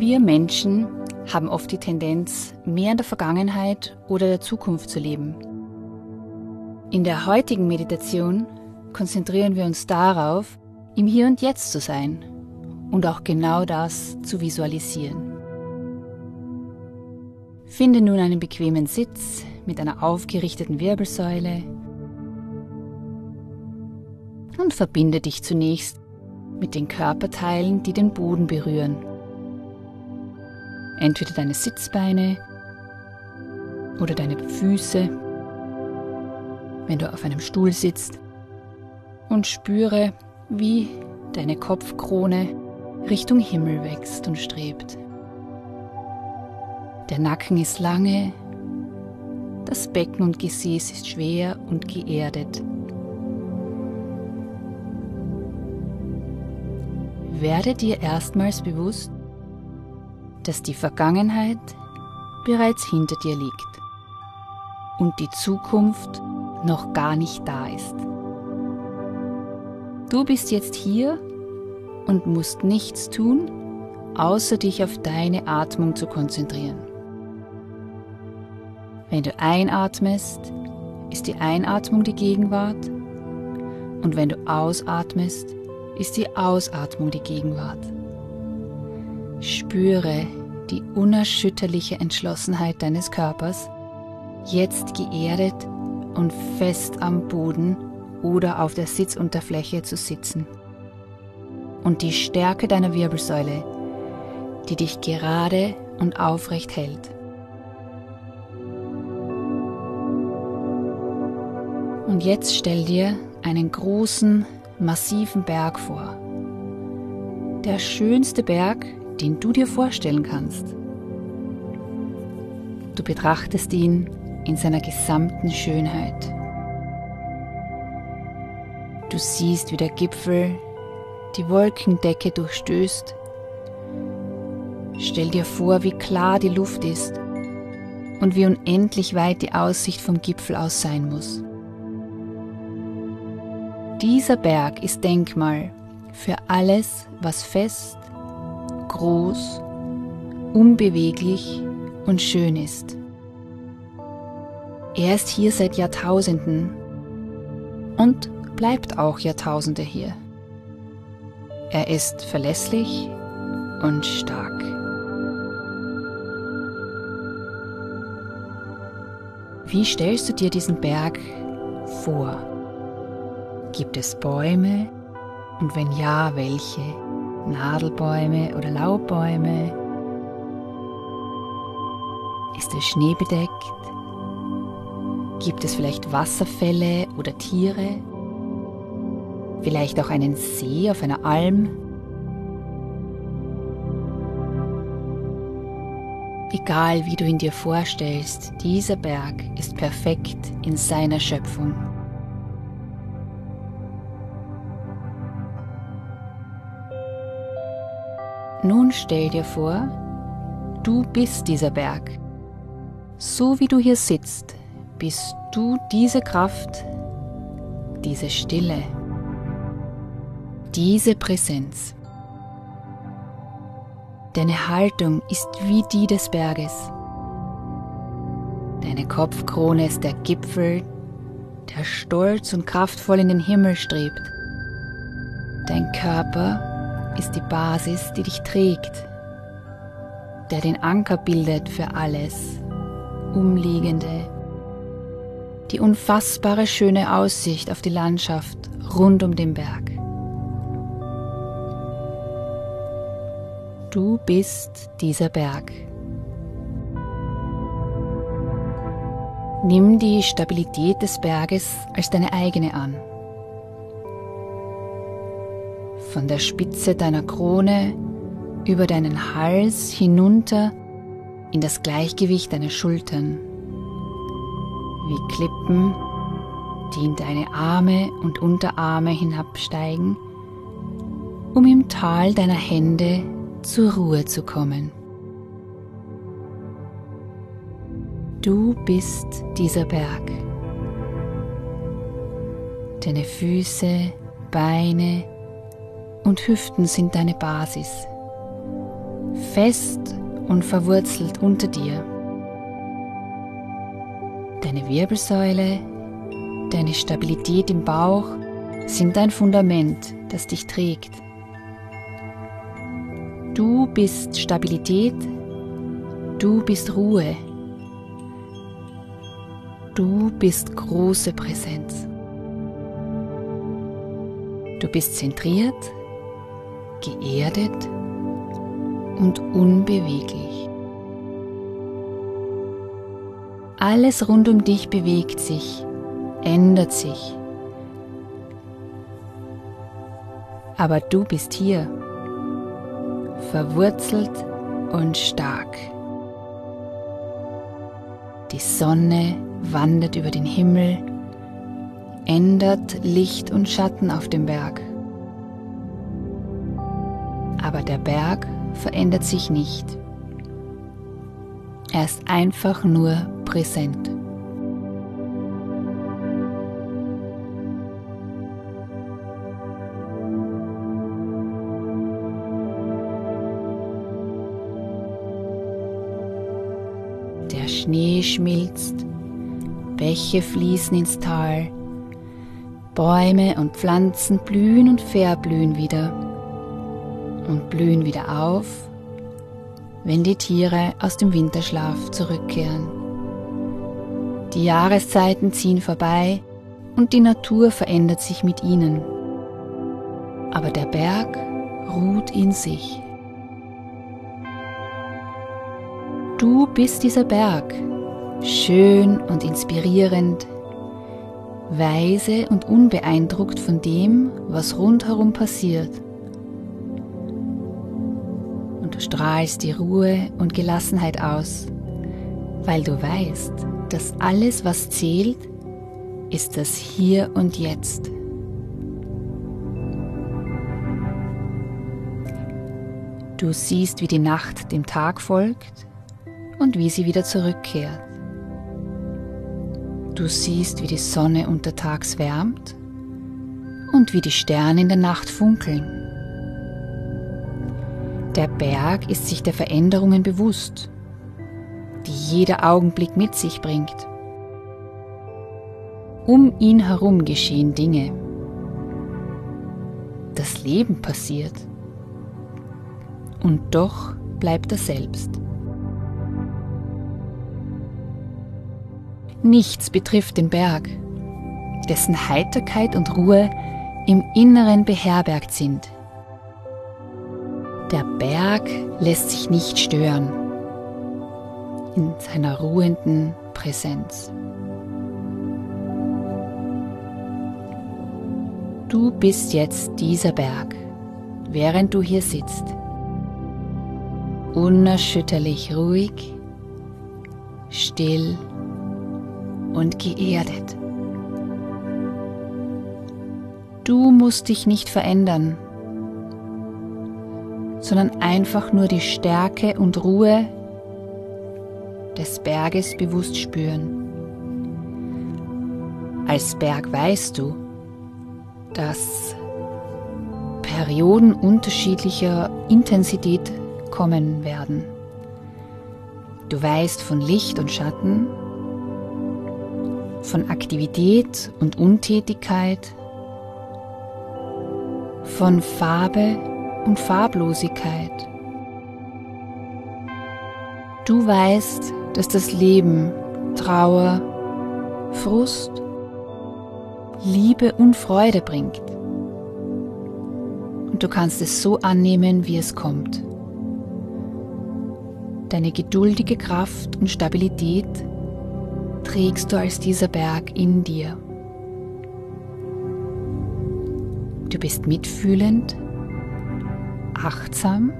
Wir Menschen haben oft die Tendenz, mehr in der Vergangenheit oder der Zukunft zu leben. In der heutigen Meditation konzentrieren wir uns darauf, im Hier und Jetzt zu sein und auch genau das zu visualisieren. Finde nun einen bequemen Sitz mit einer aufgerichteten Wirbelsäule und verbinde dich zunächst mit den Körperteilen, die den Boden berühren entweder deine Sitzbeine oder deine Füße, wenn du auf einem Stuhl sitzt und spüre, wie deine Kopfkrone Richtung Himmel wächst und strebt. Der Nacken ist lange, das Becken und Gesäß ist schwer und geerdet. Werde dir erstmals bewusst, dass die Vergangenheit bereits hinter dir liegt und die Zukunft noch gar nicht da ist. Du bist jetzt hier und musst nichts tun, außer dich auf deine Atmung zu konzentrieren. Wenn du einatmest, ist die Einatmung die Gegenwart und wenn du ausatmest, ist die Ausatmung die Gegenwart. Spüre die unerschütterliche Entschlossenheit deines Körpers, jetzt geerdet und fest am Boden oder auf der Sitzunterfläche zu sitzen. Und die Stärke deiner Wirbelsäule, die dich gerade und aufrecht hält. Und jetzt stell dir einen großen, massiven Berg vor. Der schönste Berg, den du dir vorstellen kannst. Du betrachtest ihn in seiner gesamten Schönheit. Du siehst, wie der Gipfel die Wolkendecke durchstößt. Stell dir vor, wie klar die Luft ist und wie unendlich weit die Aussicht vom Gipfel aus sein muss. Dieser Berg ist Denkmal für alles, was fest groß, unbeweglich und schön ist. Er ist hier seit Jahrtausenden und bleibt auch Jahrtausende hier. Er ist verlässlich und stark. Wie stellst du dir diesen Berg vor? Gibt es Bäume? Und wenn ja, welche? Nadelbäume oder Laubbäume? Ist es schneebedeckt? Gibt es vielleicht Wasserfälle oder Tiere? Vielleicht auch einen See auf einer Alm? Egal wie du ihn dir vorstellst, dieser Berg ist perfekt in seiner Schöpfung. Nun stell dir vor, du bist dieser Berg. So wie du hier sitzt, bist du diese Kraft, diese Stille, diese Präsenz. Deine Haltung ist wie die des Berges. Deine Kopfkrone ist der Gipfel, der stolz und kraftvoll in den Himmel strebt. Dein Körper ist die Basis, die dich trägt. der den Anker bildet für alles Umliegende. Die unfassbare schöne Aussicht auf die Landschaft rund um den Berg. Du bist dieser Berg. Nimm die Stabilität des Berges als deine eigene an. Von der Spitze deiner Krone über deinen Hals hinunter in das Gleichgewicht deiner Schultern, wie Klippen, die in deine Arme und Unterarme hinabsteigen, um im Tal deiner Hände zur Ruhe zu kommen. Du bist dieser Berg. Deine Füße, Beine und Hüften sind deine Basis, fest und verwurzelt unter dir. Deine Wirbelsäule, deine Stabilität im Bauch sind dein Fundament, das dich trägt. Du bist Stabilität, du bist Ruhe, Du bist große Präsenz. Du bist zentriert, geerdet und unbeweglich. Alles rund um dich bewegt sich, ändert sich. Aber du bist hier, verwurzelt und stark. Die Sonne wandert über den Himmel, ändert Licht und Schatten auf dem Berg. Aber der Berg verändert sich nicht. Er ist einfach nur präsent. Der Schnee schmilzt Bäche fließen ins Tal, Bäume und Pflanzen blühen und verblühen wieder und blühen wieder auf, wenn die Tiere aus dem Winterschlaf zurückkehren. Die Jahreszeiten ziehen vorbei und die Natur verändert sich mit ihnen. Aber der Berg ruht in sich. Du bist dieser Berg, schön und inspirierend, weise und unbeeindruckt von dem, was rundherum passiert. Du strahlst die Ruhe und Gelassenheit aus, weil du weißt, dass alles, was zählt, ist das Hier und Jetzt. Du siehst, wie die Nacht dem Tag folgt und wie sie wieder zurückkehrt. Du siehst, wie die Sonne untertags wärmt und wie die Sterne in der Nacht funkeln. Der Berg ist sich der Veränderungen bewusst, die jeder Augenblick mit sich bringt. Um ihn herum geschehen Dinge. Das Leben passiert. Und doch bleibt er selbst. Nichts betrifft den Berg, dessen Heiterkeit und Ruhe im Inneren beherbergt sind. Der Berg lässt sich nicht stören in seiner ruhenden Präsenz. Du bist jetzt dieser Berg, während du hier sitzt. Unerschütterlich ruhig, still und geerdet. Du musst dich nicht verändern, sondern einfach nur die Stärke und Ruhe des Berges bewusst spüren. Als Berg weißt du, dass Perioden unterschiedlicher Intensität kommen werden. Du weißt von Licht und Schatten von Aktivität und Untätigkeit, von Farbe und Farblosigkeit. Du weißt, dass das Leben Trauer, Frust, Liebe und Freude bringt. Und du kannst es so annehmen, wie es kommt. Deine geduldige Kraft und Stabilität trägst du als dieser Berg in dir. Du bist mitfühlend, achtsam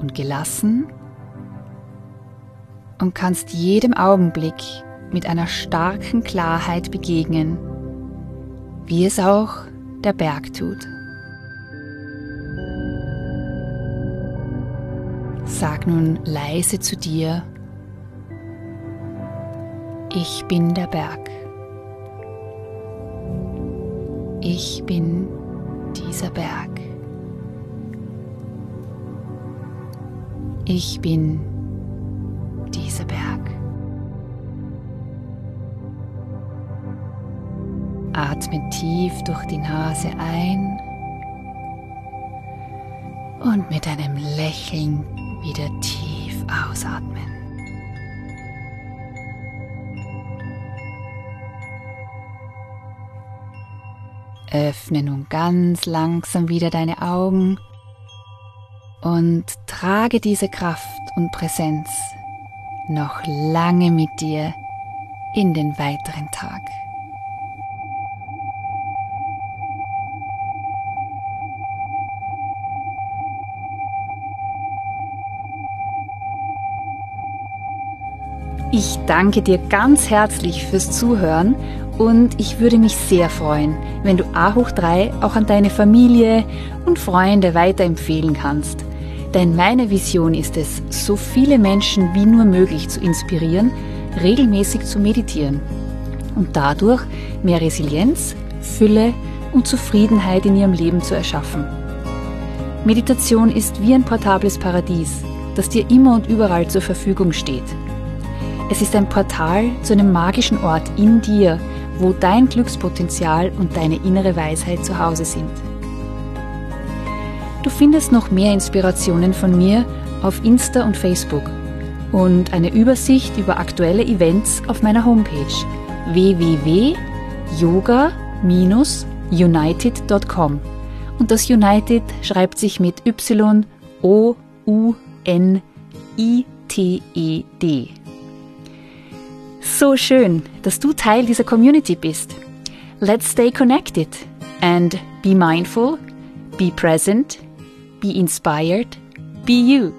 und gelassen und kannst jedem Augenblick mit einer starken Klarheit begegnen, wie es auch der Berg tut. Sag nun leise zu dir, ich bin der Berg. Ich bin dieser Berg. Ich bin dieser Berg. Atme tief durch die Nase ein und mit einem Lächeln wieder tief ausatmen. Öffne nun ganz langsam wieder deine Augen und trage diese Kraft und Präsenz noch lange mit dir in den weiteren Tag. Ich danke dir ganz herzlich fürs Zuhören und ich würde mich sehr freuen, wenn du A hoch 3 auch an deine Familie und Freunde weiterempfehlen kannst. Denn meine Vision ist es, so viele Menschen wie nur möglich zu inspirieren, regelmäßig zu meditieren und dadurch mehr Resilienz, Fülle und Zufriedenheit in ihrem Leben zu erschaffen. Meditation ist wie ein portables Paradies, das dir immer und überall zur Verfügung steht. Es ist ein Portal zu einem magischen Ort in dir, wo dein Glückspotenzial und deine innere Weisheit zu Hause sind. Du findest noch mehr Inspirationen von mir auf Insta und Facebook und eine Übersicht über aktuelle Events auf meiner Homepage www.yoga-united.com. Und das United schreibt sich mit Y-O-U-N-I-T-E-D. So schön, dass du Teil dieser Community bist. Let's stay connected and be mindful, be present, be inspired, be you.